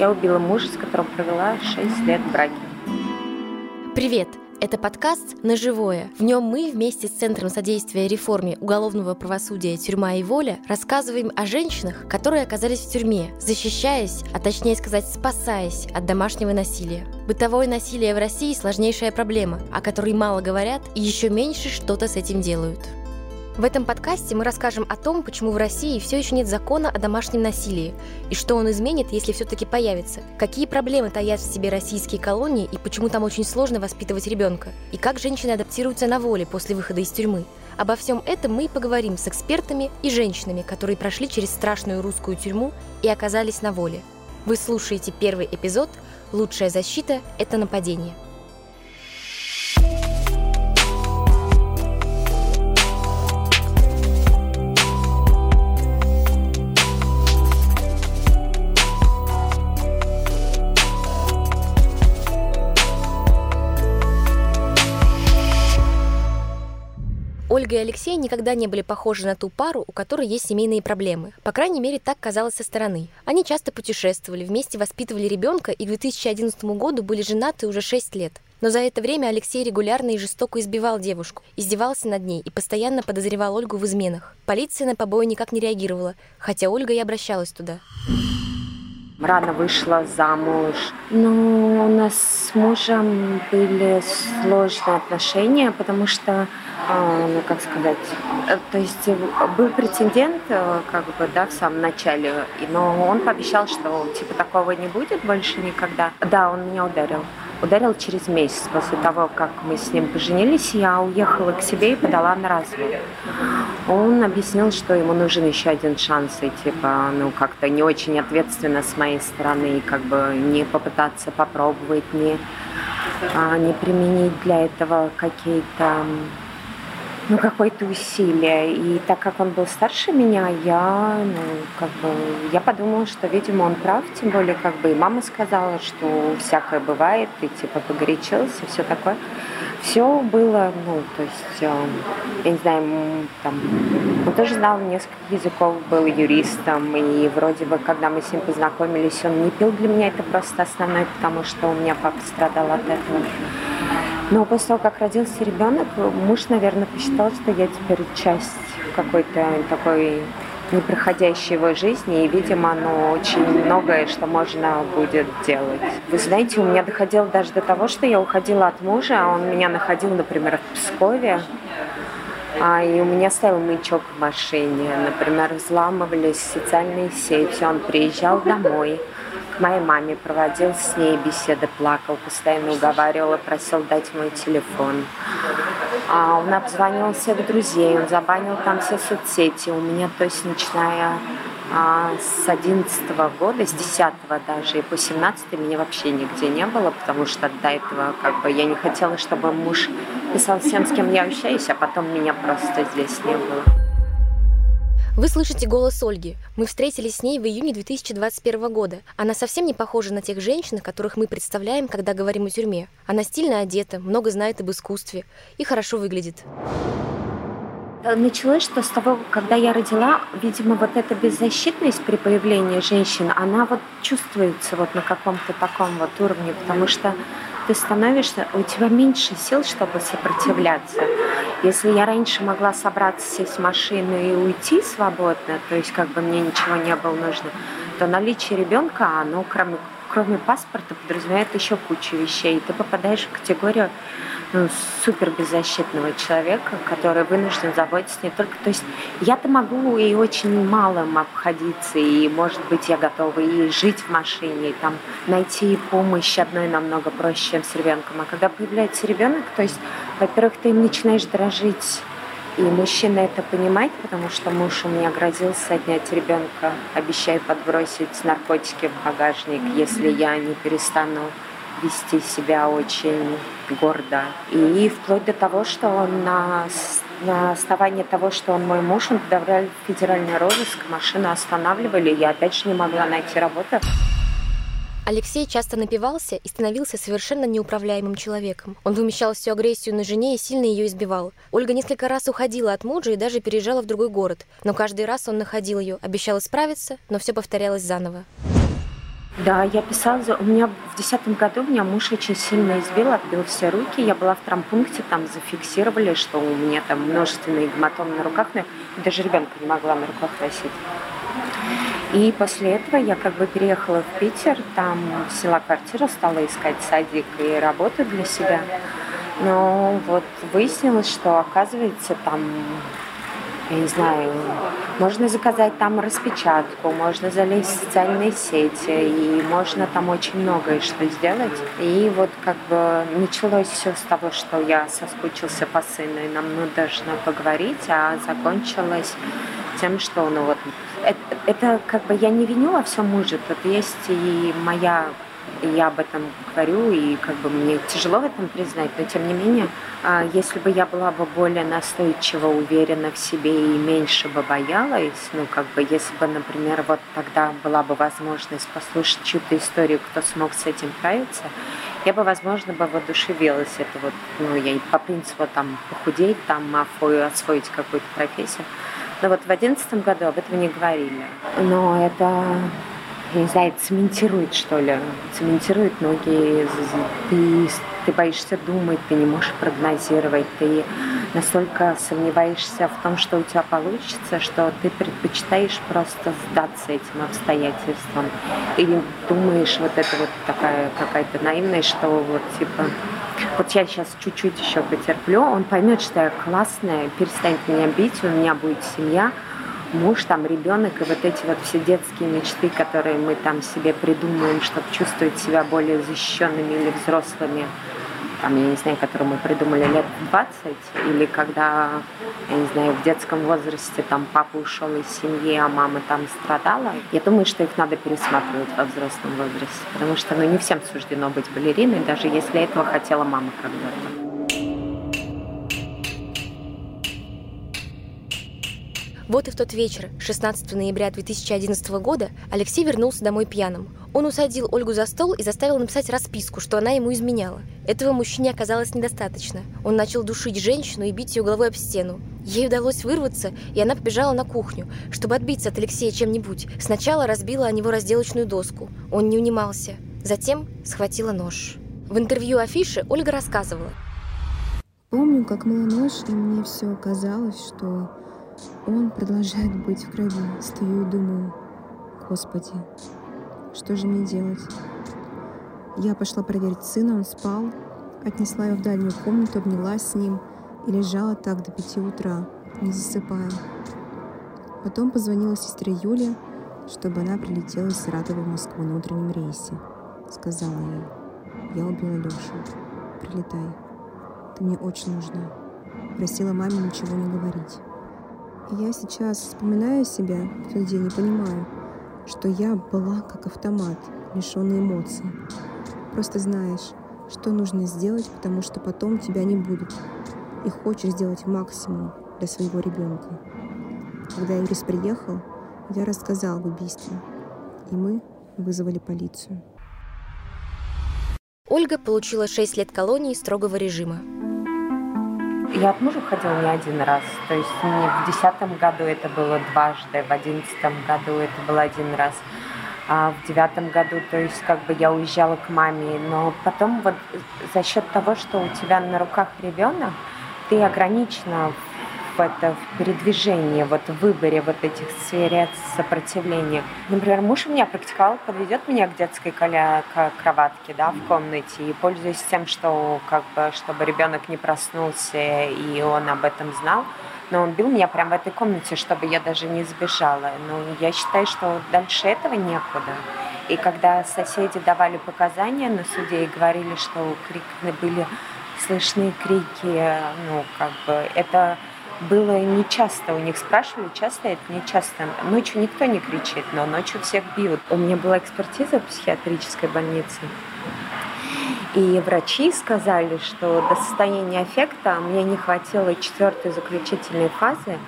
Я убила мужа, с которым провела 6 лет в браке. Привет! Это подкаст «На живое». В нем мы вместе с Центром содействия реформе уголовного правосудия «Тюрьма и воля» рассказываем о женщинах, которые оказались в тюрьме, защищаясь, а точнее сказать, спасаясь от домашнего насилия. Бытовое насилие в России – сложнейшая проблема, о которой мало говорят и еще меньше что-то с этим делают. В этом подкасте мы расскажем о том, почему в России все еще нет закона о домашнем насилии, и что он изменит, если все-таки появится, какие проблемы таят в себе российские колонии и почему там очень сложно воспитывать ребенка, и как женщины адаптируются на воле после выхода из тюрьмы. Обо всем этом мы и поговорим с экспертами и женщинами, которые прошли через страшную русскую тюрьму и оказались на воле. Вы слушаете первый эпизод «Лучшая защита – это нападение». Ольга и Алексей никогда не были похожи на ту пару, у которой есть семейные проблемы. По крайней мере, так казалось со стороны. Они часто путешествовали, вместе воспитывали ребенка и к 2011 году были женаты уже 6 лет. Но за это время Алексей регулярно и жестоко избивал девушку, издевался над ней и постоянно подозревал Ольгу в изменах. Полиция на побои никак не реагировала, хотя Ольга и обращалась туда. Рано вышла замуж. Но у нас с мужем были сложные отношения, потому что а, ну как сказать, э, то есть был претендент, э, как бы, да, в самом начале, но он пообещал, что типа такого не будет больше никогда. Да, он меня ударил. Ударил через месяц после того, как мы с ним поженились, я уехала к себе и подала на развод. Он объяснил, что ему нужен еще один шанс, и типа, ну, как-то не очень ответственно с моей стороны, и как бы не попытаться попробовать, не, а, не применить для этого какие-то ну, какое-то усилие. И так как он был старше меня, я, ну, как бы, я подумала, что, видимо, он прав, тем более, как бы, и мама сказала, что всякое бывает, и, типа, погорячился, все такое. Все было, ну, то есть, э, я не знаю, там, он тоже знал несколько языков, был юристом, и вроде бы, когда мы с ним познакомились, он не пил для меня, это просто основное, потому что у меня папа страдал от этого. Но после того, как родился ребенок, муж, наверное, посчитал, что я теперь часть какой-то такой непроходящей его жизни, и, видимо, оно очень многое, что можно будет делать. Вы знаете, у меня доходило даже до того, что я уходила от мужа, а он меня находил, например, в Пскове, а, и у меня стоял маячок в машине. Например, взламывались социальные сети, он приезжал домой, моей маме, проводил с ней беседы, плакал, постоянно уговаривал и просил дать мой телефон. А он обзвонил всех друзей, он забанил там все соцсети. У меня, то есть, начиная а, с 11 года, с 10 даже, и по 17 меня вообще нигде не было, потому что до этого как бы я не хотела, чтобы муж писал всем, с кем я общаюсь, а потом меня просто здесь не было. Вы слышите голос Ольги. Мы встретились с ней в июне 2021 года. Она совсем не похожа на тех женщин, которых мы представляем, когда говорим о тюрьме. Она стильно одета, много знает об искусстве и хорошо выглядит. Э, началось, что с того, когда я родила, видимо, вот эта беззащитность при появлении женщин, она вот чувствуется вот на каком-то таком вот уровне, потому что ты становишься, у тебя меньше сил, чтобы сопротивляться. Если я раньше могла собраться, сесть в машину и уйти свободно, то есть как бы мне ничего не было нужно, то наличие ребенка, оно кроме, кроме паспорта подразумевает еще кучу вещей. Ты попадаешь в категорию ну, супер человека, который вынужден заботиться не только... То есть я-то могу и очень малым обходиться, и, может быть, я готова и жить в машине, и там найти помощь одной намного проще, чем с ребенком. А когда появляется ребенок, то есть, во-первых, ты им начинаешь дрожить, и мужчина это понимает, потому что муж у меня грозился отнять ребенка, обещая подбросить наркотики в багажник, если я не перестану вести себя очень гордо. И вплоть до того, что он на, на основании того, что он мой муж, он подавлял федеральный розыск, машину останавливали, я опять же не могла найти работу. Алексей часто напивался и становился совершенно неуправляемым человеком. Он вымещал всю агрессию на жене и сильно ее избивал. Ольга несколько раз уходила от мужа и даже переезжала в другой город. Но каждый раз он находил ее, обещал исправиться, но все повторялось заново. Да, я писала, у меня в десятом году меня муж очень сильно избил, отбил все руки. Я была в травмпункте, там зафиксировали, что у меня там множественные гематомы на руках, но я даже ребенка не могла на руках носить. И после этого я как бы переехала в Питер, там села квартиру, стала искать садик и работу для себя. Но вот выяснилось, что оказывается там я не знаю, можно заказать там распечатку, можно залезть в социальные сети, и можно там очень многое что сделать. И вот как бы началось все с того, что я соскучился по сыну, и нам нужно поговорить, а закончилось тем, что, ну вот, это, это как бы я не виню во всем мужа, тут есть и моя и я об этом говорю, и как бы мне тяжело в этом признать, но тем не менее, а, если бы я была бы более настойчиво уверена в себе и меньше бы боялась, ну как бы если бы, например, вот тогда была бы возможность послушать чью-то историю, кто смог с этим справиться, я бы, возможно, бы воодушевилась. Это вот, ну, я по принципу там похудеть, там освоить какую-то профессию. Но вот в одиннадцатом году об этом не говорили. Но это я не знаю, цементирует, что ли, цементирует ноги, ты, ты боишься думать, ты не можешь прогнозировать, ты настолько сомневаешься в том, что у тебя получится, что ты предпочитаешь просто сдаться этим обстоятельствам. Или думаешь, вот это вот такая какая-то наивная, что вот типа вот я сейчас чуть-чуть еще потерплю, он поймет, что я классная, перестанет меня бить, у меня будет семья, муж, там ребенок и вот эти вот все детские мечты, которые мы там себе придумываем, чтобы чувствовать себя более защищенными или взрослыми, там, я не знаю, которые мы придумали лет в 20, или когда, я не знаю, в детском возрасте там папа ушел из семьи, а мама там страдала, я думаю, что их надо пересматривать во взрослом возрасте, потому что, ну, не всем суждено быть балериной, даже если этого хотела мама когда-то. Вот и в тот вечер, 16 ноября 2011 года, Алексей вернулся домой пьяным. Он усадил Ольгу за стол и заставил написать расписку, что она ему изменяла. Этого мужчине оказалось недостаточно. Он начал душить женщину и бить ее головой об стену. Ей удалось вырваться, и она побежала на кухню, чтобы отбиться от Алексея чем-нибудь. Сначала разбила о него разделочную доску. Он не унимался. Затем схватила нож. В интервью афиши Ольга рассказывала. Помню, как мыла нож, и мне все казалось, что он продолжает быть в крови. Стою и думаю, Господи, что же мне делать? Я пошла проверить сына, он спал, отнесла его в дальнюю комнату, обнялась с ним и лежала так до пяти утра, не засыпая. Потом позвонила сестре Юле, чтобы она прилетела из Саратова в Москву на утреннем рейсе. Сказала ей, я убила Лешу, прилетай, ты мне очень нужна. Просила маме ничего не говорить. Я сейчас вспоминаю себя в тот день и понимаю, что я была как автомат, лишенный эмоций. Просто знаешь, что нужно сделать, потому что потом тебя не будет. И хочешь сделать максимум для своего ребенка. Когда Юрис приехал, я рассказал об убийстве, и мы вызвали полицию. Ольга получила 6 лет колонии строгого режима. Я от мужа ходила не один раз. То есть не в десятом году это было дважды, в одиннадцатом году это был один раз. А в девятом году, то есть как бы я уезжала к маме, но потом вот за счет того, что у тебя на руках ребенок, ты ограничена в, это, в передвижении, вот в выборе вот этих сфер сопротивления. Например, муж у меня практиковал, подведет меня к детской коля, к кроватке, да, в комнате, и пользуясь тем, что как бы, чтобы ребенок не проснулся, и он об этом знал, но он бил меня прямо в этой комнате, чтобы я даже не сбежала. Но я считаю, что дальше этого некуда. И когда соседи давали показания на суде и говорили, что крики были слышны крики, ну, как бы, это было не часто. У них спрашивали, часто это не часто. Ночью никто не кричит, но ночью всех бьют. У меня была экспертиза в психиатрической больнице. И врачи сказали, что до состояния аффекта мне не хватило четвертой заключительной фазы,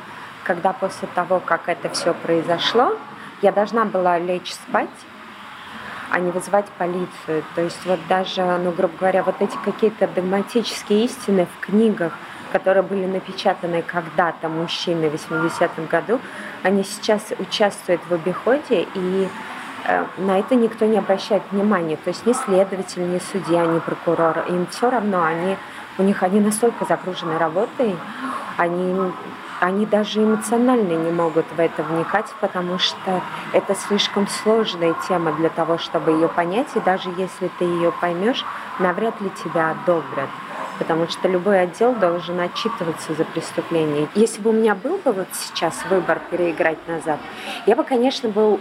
когда после того, как это все произошло, я должна была лечь спать, а не вызывать полицию. То есть вот даже, ну, грубо говоря, вот эти какие-то догматические истины в книгах – которые были напечатаны когда-то мужчины в 80-м году, они сейчас участвуют в обиходе, и э, на это никто не обращает внимания. То есть ни следователь, ни судья, ни прокурор. Им все равно, они, у них они настолько загружены работой, они они даже эмоционально не могут в это вникать, потому что это слишком сложная тема для того, чтобы ее понять, и даже если ты ее поймешь, навряд ли тебя одобрят потому что любой отдел должен отчитываться за преступление. Если бы у меня был бы вот сейчас выбор переиграть назад, я бы, конечно, был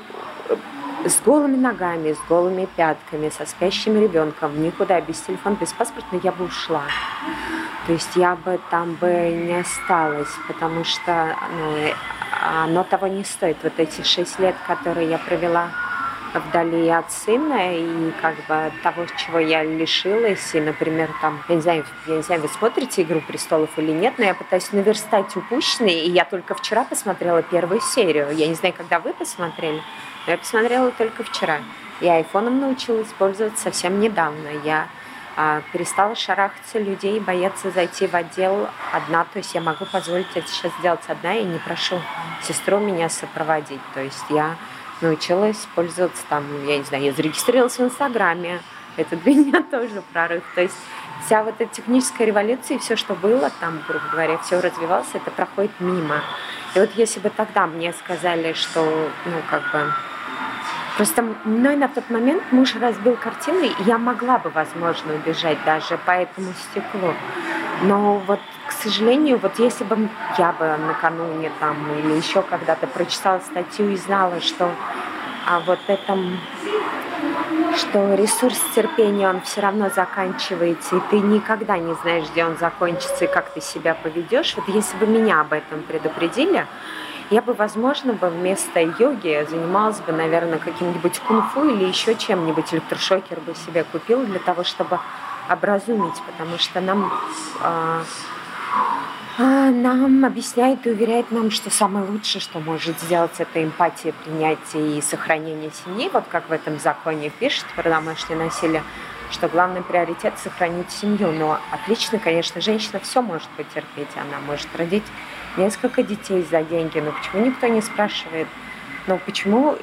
с голыми ногами, с голыми пятками, со спящим ребенком, никуда, без телефона, без паспорта, я бы ушла. То есть я бы там бы не осталась, потому что ну, оно того не стоит. Вот эти шесть лет, которые я провела вдали от сына и как бы того, чего я лишилась. И, например, там, я не знаю, я не знаю, вы смотрите «Игру престолов» или нет, но я пытаюсь наверстать упущенные, и я только вчера посмотрела первую серию. Я не знаю, когда вы посмотрели, но я посмотрела только вчера. Я айфоном научилась пользоваться совсем недавно. Я а, перестала шарахаться людей, бояться зайти в отдел одна. То есть я могу позволить это сейчас сделать одна и не прошу сестру меня сопроводить. То есть я научилась пользоваться там, я не знаю, я зарегистрировалась в Инстаграме. Это для меня тоже прорыв. То есть вся вот эта техническая революция и все, что было там, грубо говоря, все развивалось, это проходит мимо. И вот если бы тогда мне сказали, что, ну, как бы, Просто мной на тот момент муж разбил картину, и я могла бы, возможно, убежать даже по этому стеклу. Но вот, к сожалению, вот если бы я бы накануне там или еще когда-то прочитала статью и знала, что а вот этом что ресурс терпения, он все равно заканчивается, и ты никогда не знаешь, где он закончится и как ты себя поведешь. Вот если бы меня об этом предупредили, я бы, возможно, бы вместо йоги занималась бы, наверное, каким-нибудь кунг-фу или еще чем-нибудь. Электрошокер бы себе купила для того, чтобы образумить, потому что нам, э, нам объясняет и уверяет нам, что самое лучшее, что может сделать, это эмпатия, принятие и сохранение семьи. Вот как в этом законе пишет про домашнее насилие, что главный приоритет – сохранить семью. Но отлично, конечно, женщина все может потерпеть. Она может родить несколько детей за деньги. Но почему никто не спрашивает, ну почему,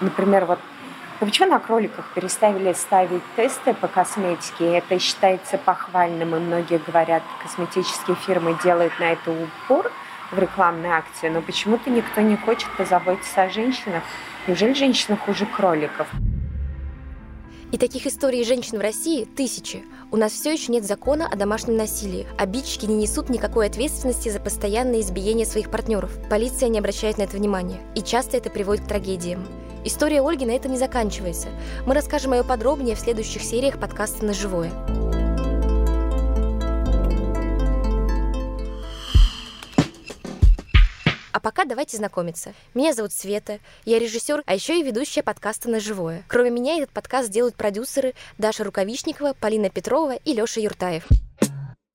например, вот но почему на кроликах переставили ставить тесты по косметике? Это считается похвальным, и многие говорят, косметические фирмы делают на это упор в рекламной акции, но почему-то никто не хочет позаботиться о женщинах. Неужели женщины хуже кроликов? И таких историй женщин в России тысячи. У нас все еще нет закона о домашнем насилии. Обидчики не несут никакой ответственности за постоянное избиение своих партнеров. Полиция не обращает на это внимания. И часто это приводит к трагедиям. История Ольги на этом не заканчивается. Мы расскажем ее подробнее в следующих сериях подкаста «На живое». А пока давайте знакомиться. Меня зовут Света, я режиссер, а еще и ведущая подкаста «На живое». Кроме меня этот подкаст делают продюсеры Даша Рукавичникова, Полина Петрова и Леша Юртаев.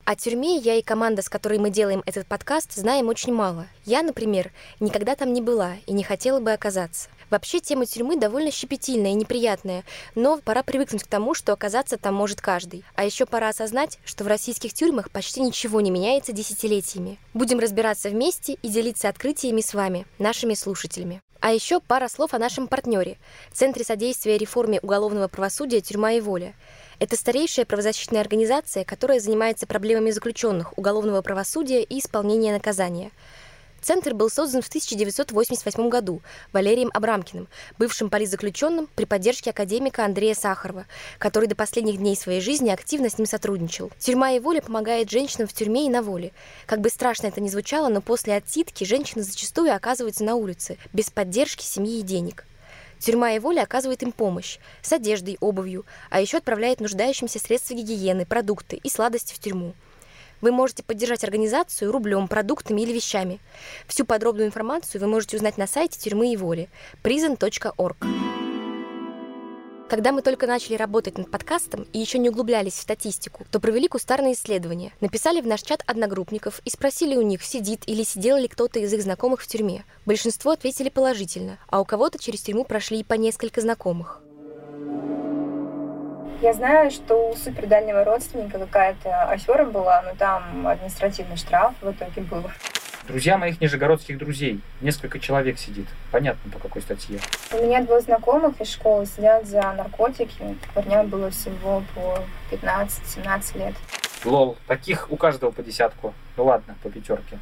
О тюрьме я и команда, с которой мы делаем этот подкаст, знаем очень мало. Я, например, никогда там не была и не хотела бы оказаться. Вообще тема тюрьмы довольно щепетильная и неприятная, но пора привыкнуть к тому, что оказаться там может каждый. А еще пора осознать, что в российских тюрьмах почти ничего не меняется десятилетиями. Будем разбираться вместе и делиться открытиями с вами, нашими слушателями. А еще пара слов о нашем партнере – Центре содействия реформе уголовного правосудия «Тюрьма и воля». Это старейшая правозащитная организация, которая занимается проблемами заключенных, уголовного правосудия и исполнения наказания. Центр был создан в 1988 году Валерием Абрамкиным, бывшим политзаключенным при поддержке академика Андрея Сахарова, который до последних дней своей жизни активно с ним сотрудничал. Тюрьма и воля помогает женщинам в тюрьме и на воле. Как бы страшно это ни звучало, но после отсидки женщины зачастую оказываются на улице, без поддержки семьи и денег. Тюрьма и воля оказывает им помощь с одеждой, обувью, а еще отправляет нуждающимся средства гигиены, продукты и сладости в тюрьму. Вы можете поддержать организацию рублем, продуктами или вещами. Всю подробную информацию вы можете узнать на сайте тюрьмы и воли prison.org. Когда мы только начали работать над подкастом и еще не углублялись в статистику, то провели кустарные исследования, написали в наш чат одногруппников и спросили у них, сидит или сидел ли кто-то из их знакомых в тюрьме. Большинство ответили положительно, а у кого-то через тюрьму прошли и по несколько знакомых. Я знаю, что у супердальнего родственника какая-то афера была, но там административный штраф в итоге был. Друзья моих нижегородских друзей. Несколько человек сидит. Понятно, по какой статье. У меня двое знакомых из школы сидят за наркотики. Парням было всего по 15-17 лет. Лол, таких у каждого по десятку. Ну ладно, по пятерке.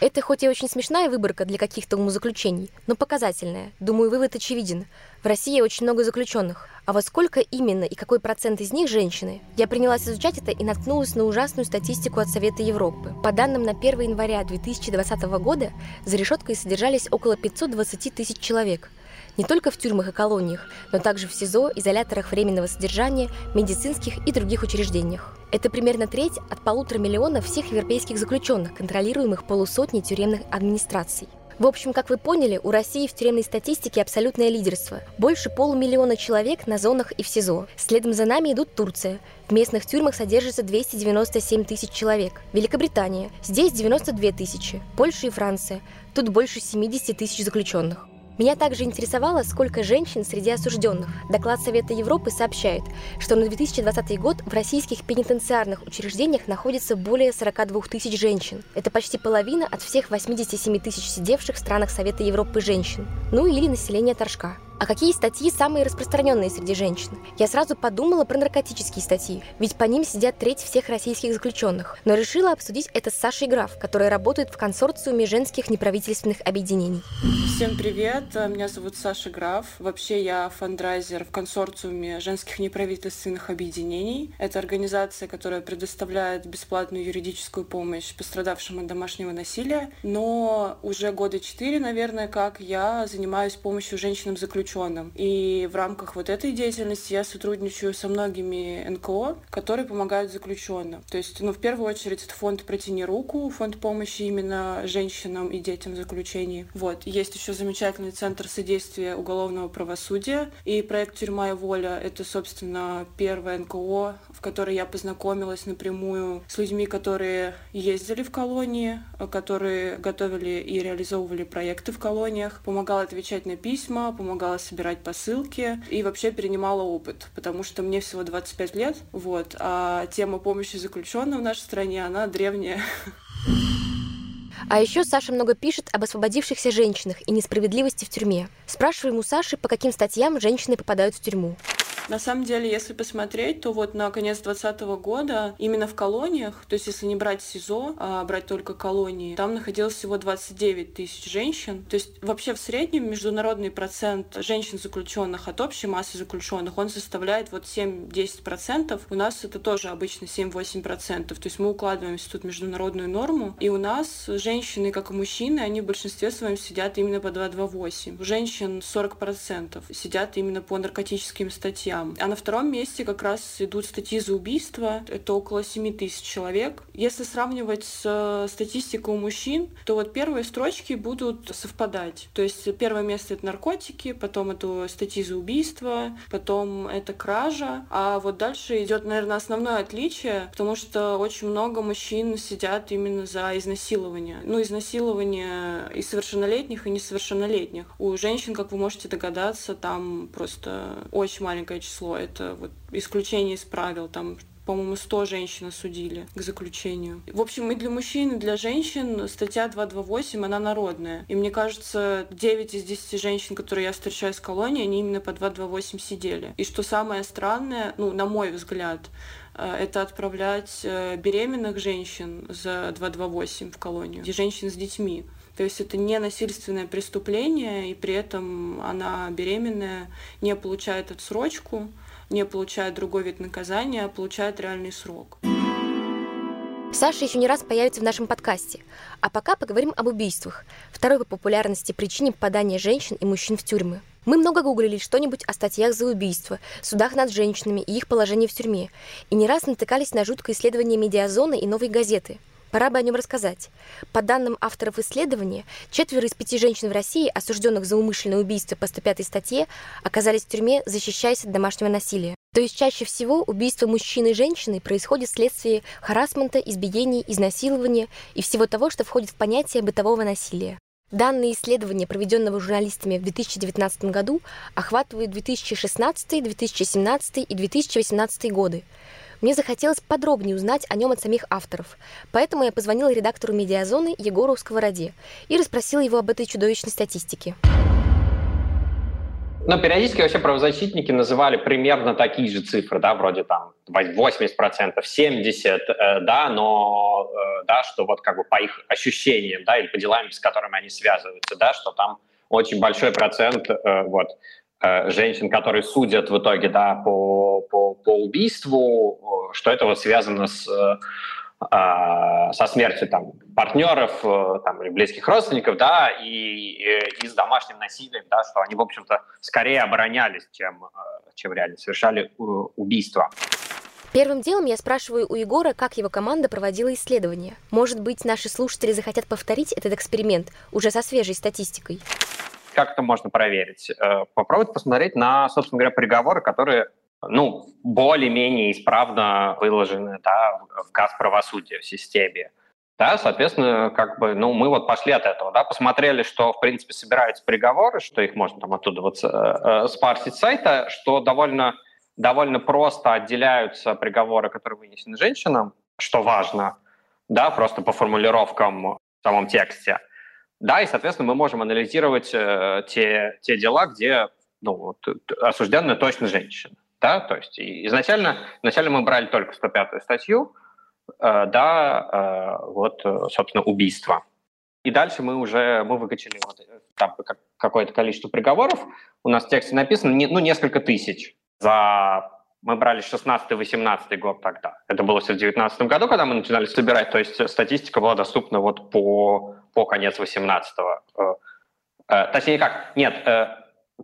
Это хоть и очень смешная выборка для каких-то умозаключений, но показательная. Думаю, вывод очевиден. В России очень много заключенных. А во сколько именно и какой процент из них женщины? Я принялась изучать это и наткнулась на ужасную статистику от Совета Европы. По данным на 1 января 2020 года за решеткой содержались около 520 тысяч человек – не только в тюрьмах и колониях, но также в СИЗО, изоляторах временного содержания, медицинских и других учреждениях. Это примерно треть от полутора миллионов всех европейских заключенных, контролируемых полусотней тюремных администраций. В общем, как вы поняли, у России в тюремной статистике абсолютное лидерство. Больше полумиллиона человек на зонах и в СИЗО. Следом за нами идут Турция. В местных тюрьмах содержится 297 тысяч человек. Великобритания. Здесь 92 тысячи. Польша и Франция. Тут больше 70 тысяч заключенных. Меня также интересовало, сколько женщин среди осужденных. Доклад Совета Европы сообщает, что на 2020 год в российских пенитенциарных учреждениях находится более 42 тысяч женщин. Это почти половина от всех 87 тысяч сидевших в странах Совета Европы женщин. Ну или населения Торжка. А какие статьи самые распространенные среди женщин? Я сразу подумала про наркотические статьи, ведь по ним сидят треть всех российских заключенных. Но решила обсудить это с Сашей Граф, которая работает в консорциуме женских неправительственных объединений. Всем привет, меня зовут Саша Граф. Вообще я фандрайзер в консорциуме женских неправительственных объединений. Это организация, которая предоставляет бесплатную юридическую помощь пострадавшим от домашнего насилия. Но уже года четыре, наверное, как я занимаюсь помощью женщинам-заключенным заключенным. И в рамках вот этой деятельности я сотрудничаю со многими НКО, которые помогают заключенным. То есть, ну, в первую очередь, это фонд «Протяни руку», фонд помощи именно женщинам и детям в заключении. Вот. Есть еще замечательный центр содействия уголовного правосудия и проект «Тюрьма и воля» — это, собственно, первое НКО, в которой я познакомилась напрямую с людьми, которые ездили в колонии, которые готовили и реализовывали проекты в колониях, помогала отвечать на письма, помогала собирать посылки и вообще перенимала опыт, потому что мне всего 25 лет, вот, а тема помощи заключенным в нашей стране, она древняя. А еще Саша много пишет об освободившихся женщинах и несправедливости в тюрьме. Спрашиваем у Саши, по каким статьям женщины попадают в тюрьму. На самом деле, если посмотреть, то вот на конец 2020 года именно в колониях, то есть если не брать СИЗО, а брать только колонии, там находилось всего 29 тысяч женщин. То есть вообще в среднем международный процент женщин заключенных от общей массы заключенных, он составляет вот 7-10%. У нас это тоже обычно 7-8%. То есть мы укладываемся тут международную норму. И у нас женщины, как и мужчины, они в большинстве своем сидят именно по 228. У женщин 40% сидят именно по наркотическим статьям статьям. А на втором месте как раз идут статьи за убийство. Это около 7 тысяч человек. Если сравнивать с э, статистикой у мужчин, то вот первые строчки будут совпадать. То есть первое место — это наркотики, потом это статьи за убийство, потом это кража. А вот дальше идет, наверное, основное отличие, потому что очень много мужчин сидят именно за изнасилование. Ну, изнасилование и совершеннолетних, и несовершеннолетних. У женщин, как вы можете догадаться, там просто очень маленькое число. Это вот исключение из правил. Там по-моему, 100 женщин осудили к заключению. В общем, и для мужчин, и для женщин статья 228, она народная. И мне кажется, 9 из 10 женщин, которые я встречаю с колонии, они именно по 228 сидели. И что самое странное, ну, на мой взгляд, э, это отправлять э, беременных женщин за 228 в колонию, и женщин с детьми. То есть это не насильственное преступление, и при этом она беременная, не получает отсрочку, не получает другой вид наказания, а получает реальный срок. Саша еще не раз появится в нашем подкасте. А пока поговорим об убийствах, второй по популярности причине попадания женщин и мужчин в тюрьмы. Мы много гуглили что-нибудь о статьях за убийство, судах над женщинами и их положении в тюрьме, и не раз натыкались на жуткое исследование медиазоны и новой газеты – Пора бы о нем рассказать. По данным авторов исследования, четверо из пяти женщин в России, осужденных за умышленное убийство по 105 статье, оказались в тюрьме, защищаясь от домашнего насилия. То есть чаще всего убийство мужчины и женщины происходит вследствие харасмента, избиений, изнасилования и всего того, что входит в понятие бытового насилия. Данные исследования, проведенного журналистами в 2019 году, охватывают 2016, 2017 и 2018 годы. Мне захотелось подробнее узнать о нем от самих авторов. Поэтому я позвонила редактору «Медиазоны» Егору Сковороде и расспросила его об этой чудовищной статистике. Ну, периодически вообще правозащитники называли примерно такие же цифры, да, вроде там 80%, 70%, э, да, но, э, да, что вот как бы по их ощущениям, да, или по делам, с которыми они связываются, да, что там очень большой процент, э, вот, женщин, которые судят в итоге, да, по, по, по убийству, что это вот связано с а, со смертью там, партнеров э, там, или близких родственников, да, и, и, и с домашним насилием, да, что они, в общем-то, скорее оборонялись, чем, э, чем реально совершали э, убийство. Первым делом я спрашиваю у Егора, как его команда проводила исследование. Может быть, наши слушатели захотят повторить этот эксперимент уже со свежей статистикой? Как это можно проверить? Попробовать посмотреть на, собственно говоря, приговоры, которые ну, более-менее исправно выложены да, в газ правосудия в системе. Да, соответственно, как бы, ну, мы вот пошли от этого, да, посмотрели, что, в принципе, собираются приговоры, что их можно там оттуда вот э, э спарсить с сайта, что довольно, довольно просто отделяются приговоры, которые вынесены женщинам, что важно, да, просто по формулировкам в самом тексте. Да, и, соответственно, мы можем анализировать э, те, те дела, где ну, вот, осужденная точно женщина. Да? То есть изначально, изначально мы брали только 105-ю статью, э, да, э, вот, собственно, убийство. И дальше мы уже мы выкачали вот, там, какое-то количество приговоров. У нас в тексте написано не, ну, несколько тысяч за мы брали 16-18 год тогда. Это было все в 19 году, когда мы начинали собирать. То есть статистика была доступна вот по, по конец 18-го. Э, э, точнее как, нет, э,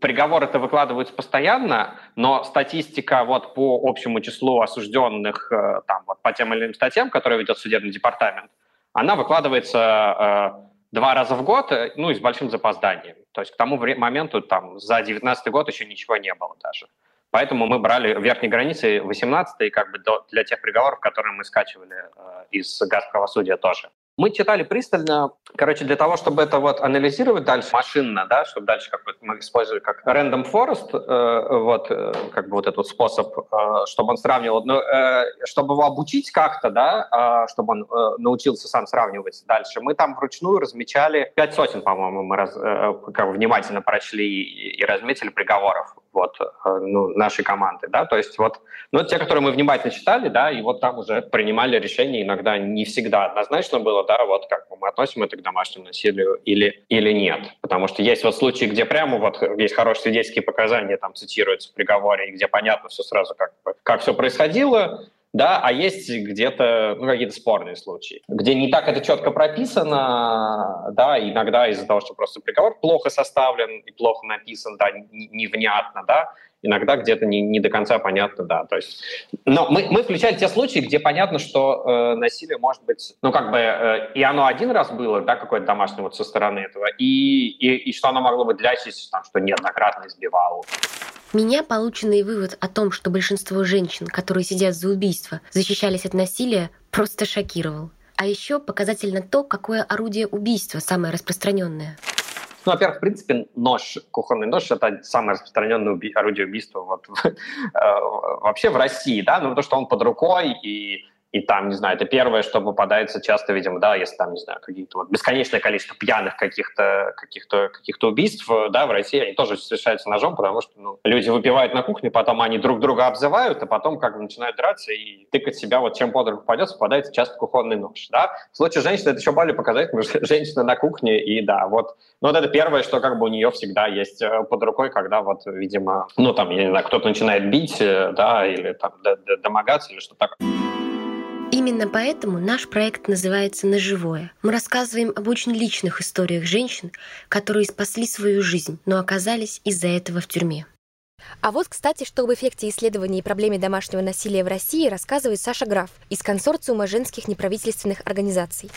приговоры это выкладываются постоянно, но статистика вот по общему числу осужденных там, вот, по тем или иным статьям, которые ведет судебный департамент, она выкладывается два раза в год, ну и с большим запозданием. То есть к тому моменту там, за 19 год еще ничего не было даже. Поэтому мы брали верхней границы 18 и как бы до, для тех приговоров, которые мы скачивали э, из газ правосудия тоже. Мы читали пристально, короче, для того, чтобы это вот анализировать дальше машинно, да, чтобы дальше как бы мы использовали как random forest, э, вот, э, как бы вот этот способ, э, чтобы он сравнивал, ну, э, чтобы его обучить как-то, да, э, чтобы он э, научился сам сравнивать дальше, мы там вручную размечали пять сотен, по-моему, мы раз, э, как бы внимательно прочли и, и разметили приговоров вот, э, ну, нашей команды, да, то есть вот, ну, те, которые мы внимательно читали, да, и вот там уже принимали решения, иногда не всегда однозначно было, да, вот как мы относим это к домашнему насилию или, или нет, потому что есть вот случаи, где прямо вот есть хорошие свидетельские показания, там цитируются в приговоре, где понятно все сразу, как, как все происходило, да, а есть где-то ну, какие-то спорные случаи, где не так это четко прописано, да, иногда из-за того, что просто приговор плохо составлен и плохо написан, да, невнятно, да, иногда где-то не, не до конца понятно, да, то есть, но мы, мы включали те случаи, где понятно, что э, насилие может быть, ну, как бы, э, и оно один раз было, да, какое-то домашнее вот со стороны этого, и, и, и что оно могло быть длящееся, там, что неоднократно избивало. Меня полученный вывод о том, что большинство женщин, которые сидят за убийство, защищались от насилия, просто шокировал. А еще показательно то, какое орудие убийства самое распространенное. Ну, во-первых, в принципе, нож, кухонный нож — это самое распространенное уби- орудие убийства вот, э, вообще в России, да, ну, потому что он под рукой, и и там, не знаю, это первое, что попадается часто, видимо, да, если там, не знаю, какие-то вот бесконечное количество пьяных каких-то каких-то каких-то убийств, да, в России они тоже совершаются ножом, потому что ну, люди выпивают на кухне, потом они друг друга обзывают, а потом как бы начинают драться и тыкать себя, вот чем под руку попадется, попадается часто кухонный нож, да. В случае женщины это еще более показательно, потому что женщина на кухне, и да, вот, ну вот это первое, что как бы у нее всегда есть э, под рукой, когда вот, видимо, ну там, я не знаю, кто-то начинает бить, э, да, или там домогаться, или что-то такое. Именно поэтому наш проект называется «На живое». Мы рассказываем об очень личных историях женщин, которые спасли свою жизнь, но оказались из-за этого в тюрьме. А вот, кстати, что об эффекте исследований и проблеме домашнего насилия в России рассказывает Саша Граф из консорциума женских неправительственных организаций.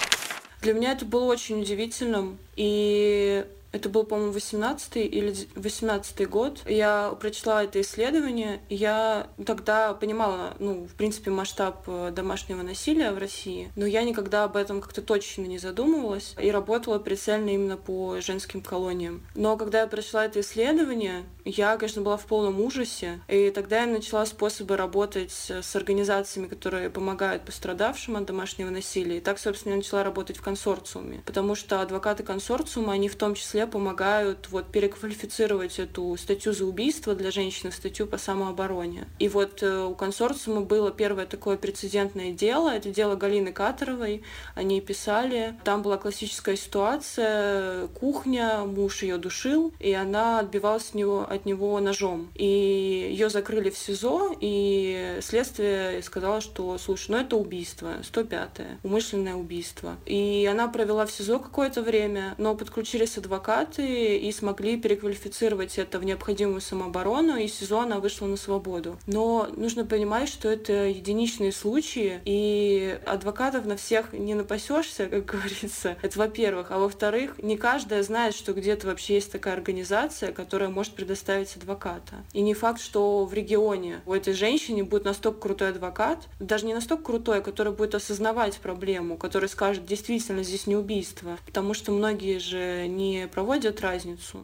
Для меня это было очень удивительным, и это был, по-моему, 18 или 18 год. Я прочла это исследование, я тогда понимала, ну, в принципе, масштаб э, домашнего насилия в России, но я никогда об этом как-то точно не задумывалась и работала прицельно именно по женским колониям. Но когда я прочла это исследование, я, конечно, была в полном ужасе, и тогда я начала способы работать с организациями, которые помогают пострадавшим от домашнего насилия. И так, собственно, я начала работать в консорциуме, потому что адвокаты консорциума, они в том числе помогают вот переквалифицировать эту статью за убийство для женщины в статью по самообороне. И вот э, у консорциума было первое такое прецедентное дело, это дело Галины Катеровой, они писали, там была классическая ситуация, кухня, муж ее душил, и она отбивалась от него, от него ножом. И ее закрыли в СИЗО, и следствие сказало, что, слушай, ну это убийство, 105-е, умышленное убийство. И она провела в СИЗО какое-то время, но подключились адвокаты, адвокаты и смогли переквалифицировать это в необходимую самооборону, и СИЗО она вышла на свободу. Но нужно понимать, что это единичные случаи, и адвокатов на всех не напасешься, как говорится. Это во-первых. А во-вторых, не каждая знает, что где-то вообще есть такая организация, которая может предоставить адвоката. И не факт, что в регионе у этой женщины будет настолько крутой адвокат, даже не настолько крутой, который будет осознавать проблему, который скажет, действительно, здесь не убийство. Потому что многие же не проводят разницу.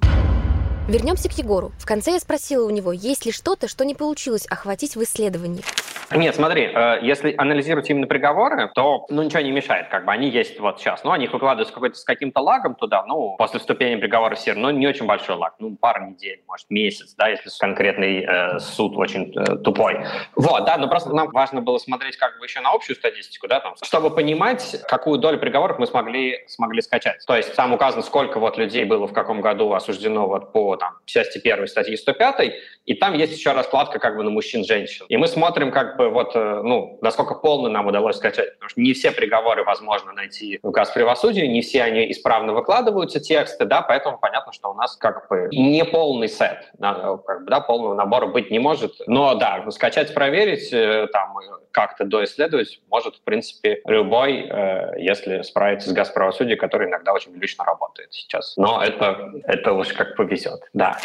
Вернемся к Егору. В конце я спросила у него, есть ли что-то, что не получилось охватить в исследовании. Нет, смотри, э, если анализировать именно приговоры, то ну, ничего не мешает, как бы они есть вот сейчас. Ну, они их выкладывают с, с каким-то лагом туда, ну, после вступления приговора все равно не очень большой лаг, ну, пару недель, может, месяц, да, если конкретный э, суд очень э, тупой. Вот, да, но просто нам важно было смотреть как бы еще на общую статистику, да, там, чтобы понимать, какую долю приговоров мы смогли, смогли скачать. То есть там указано, сколько вот людей было в каком году осуждено вот по там, части первой статьи 105, и там есть еще раскладка как бы на мужчин-женщин. И мы смотрим как бы вот, э, ну, насколько полно нам удалось скачать, потому что не все приговоры возможно найти в указ правосудия, не все они исправно выкладываются, тексты, да, поэтому понятно, что у нас как бы не полный сет, да, как бы, да, полного набора быть не может. Но да, скачать, проверить, э, там, как-то доисследовать может, в принципе, любой, э, если справиться с газправосудием, который иногда очень лично работает сейчас. Но это, это уж как повезет, да.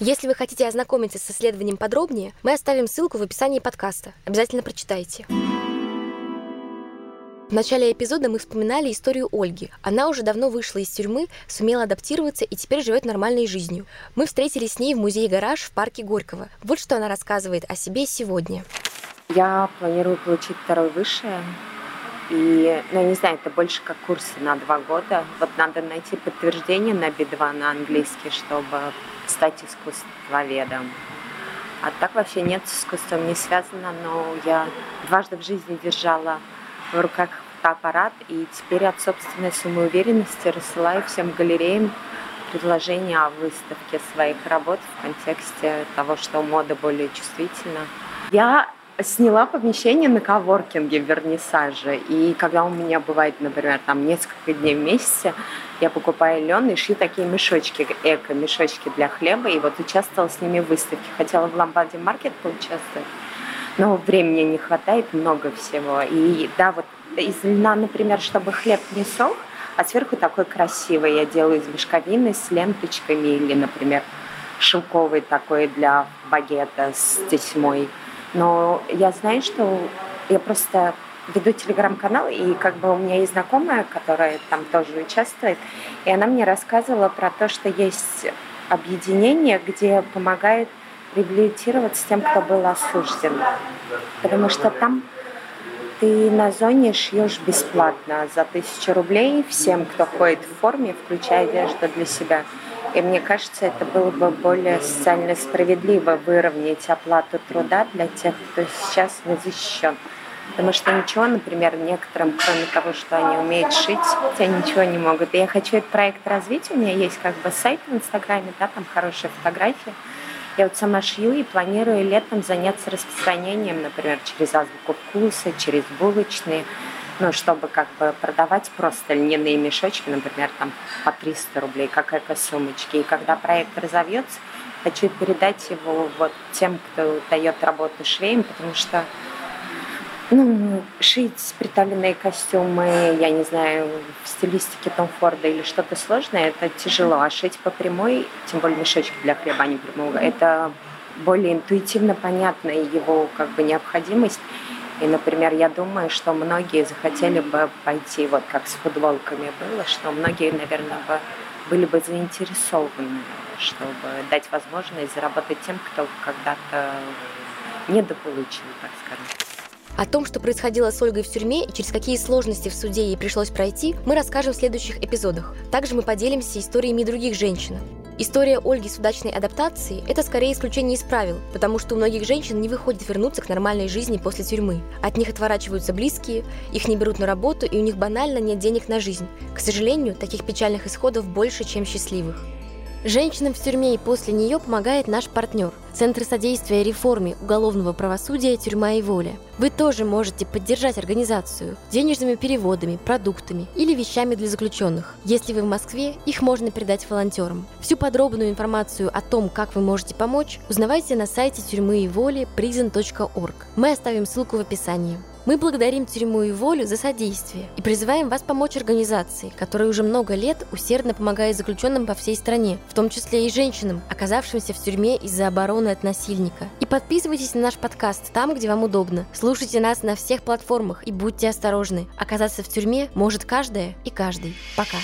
Если вы хотите ознакомиться с исследованием подробнее, мы оставим ссылку в описании подкаста. Обязательно прочитайте. В начале эпизода мы вспоминали историю Ольги. Она уже давно вышла из тюрьмы, сумела адаптироваться и теперь живет нормальной жизнью. Мы встретились с ней в музее «Гараж» в парке Горького. Вот что она рассказывает о себе сегодня. Я планирую получить второй высшее. И, ну, я не знаю, это больше как курсы на два года. Вот надо найти подтверждение на B2 на английский, чтобы стать искусствоведом. А так вообще нет с искусством не связано, но я дважды в жизни держала в руках фотоаппарат, и теперь от собственной самоуверенности рассылаю всем галереям предложения о выставке своих работ в контексте того, что мода более чувствительна. Я сняла помещение на коворкинге в вернисаже. И когда у меня бывает, например, там несколько дней в месяце, я покупаю лен и шью такие мешочки, эко-мешочки для хлеба. И вот участвовала с ними в выставке. Хотела в Ламбаде Маркет поучаствовать, но времени не хватает, много всего. И да, вот из льна, например, чтобы хлеб не сох, а сверху такой красивый я делаю из мешковины с ленточками или, например, шелковый такой для багета с тесьмой. Но я знаю, что я просто веду телеграм-канал, и как бы у меня есть знакомая, которая там тоже участвует, и она мне рассказывала про то, что есть объединение, где помогают реабилитироваться тем, кто был осужден. Потому что там ты на зоне шьешь бесплатно за тысячу рублей всем, кто ходит в форме, включая одежду для себя. И мне кажется, это было бы более социально справедливо выровнять оплату труда для тех, кто сейчас не защищен. Потому что ничего, например, некоторым, кроме того, что они умеют шить, те ничего не могут. И я хочу этот проект развить. У меня есть как бы сайт в Инстаграме, да, там хорошие фотографии. Я вот сама шью и планирую летом заняться распространением, например, через азбуку вкуса, через булочные ну, чтобы как бы продавать просто льняные мешочки, например, там по 300 рублей, как эко-сумочки. И когда проект разовьется, хочу передать его вот тем, кто дает работу швеям, потому что Ну, шить приталенные костюмы, я не знаю, в стилистике Том Форда или что-то сложное, это тяжело. А шить по прямой, тем более мешочки для хлеба, а не прямого, это более интуитивно понятная его как бы необходимость. И, например, я думаю, что многие захотели бы пойти, вот как с футболками было, что многие, наверное, бы были бы заинтересованы, чтобы дать возможность заработать тем, кто когда-то недополучил, так скажем. О том, что происходило с Ольгой в тюрьме и через какие сложности в суде ей пришлось пройти, мы расскажем в следующих эпизодах. Также мы поделимся историями других женщин. История Ольги с удачной адаптацией – это скорее исключение из правил, потому что у многих женщин не выходит вернуться к нормальной жизни после тюрьмы. От них отворачиваются близкие, их не берут на работу, и у них банально нет денег на жизнь. К сожалению, таких печальных исходов больше, чем счастливых. Женщинам в тюрьме и после нее помогает наш партнер – Центр содействия реформе уголовного правосудия «Тюрьма и воля». Вы тоже можете поддержать организацию денежными переводами, продуктами или вещами для заключенных. Если вы в Москве, их можно передать волонтерам. Всю подробную информацию о том, как вы можете помочь, узнавайте на сайте тюрьмы и воли prison.org. Мы оставим ссылку в описании. Мы благодарим тюрьму и волю за содействие и призываем вас помочь организации, которая уже много лет усердно помогает заключенным по всей стране, в том числе и женщинам, оказавшимся в тюрьме из-за обороны от насильника. И подписывайтесь на наш подкаст там, где вам удобно. Слушайте нас на всех платформах и будьте осторожны. Оказаться в тюрьме может каждая и каждый. Пока.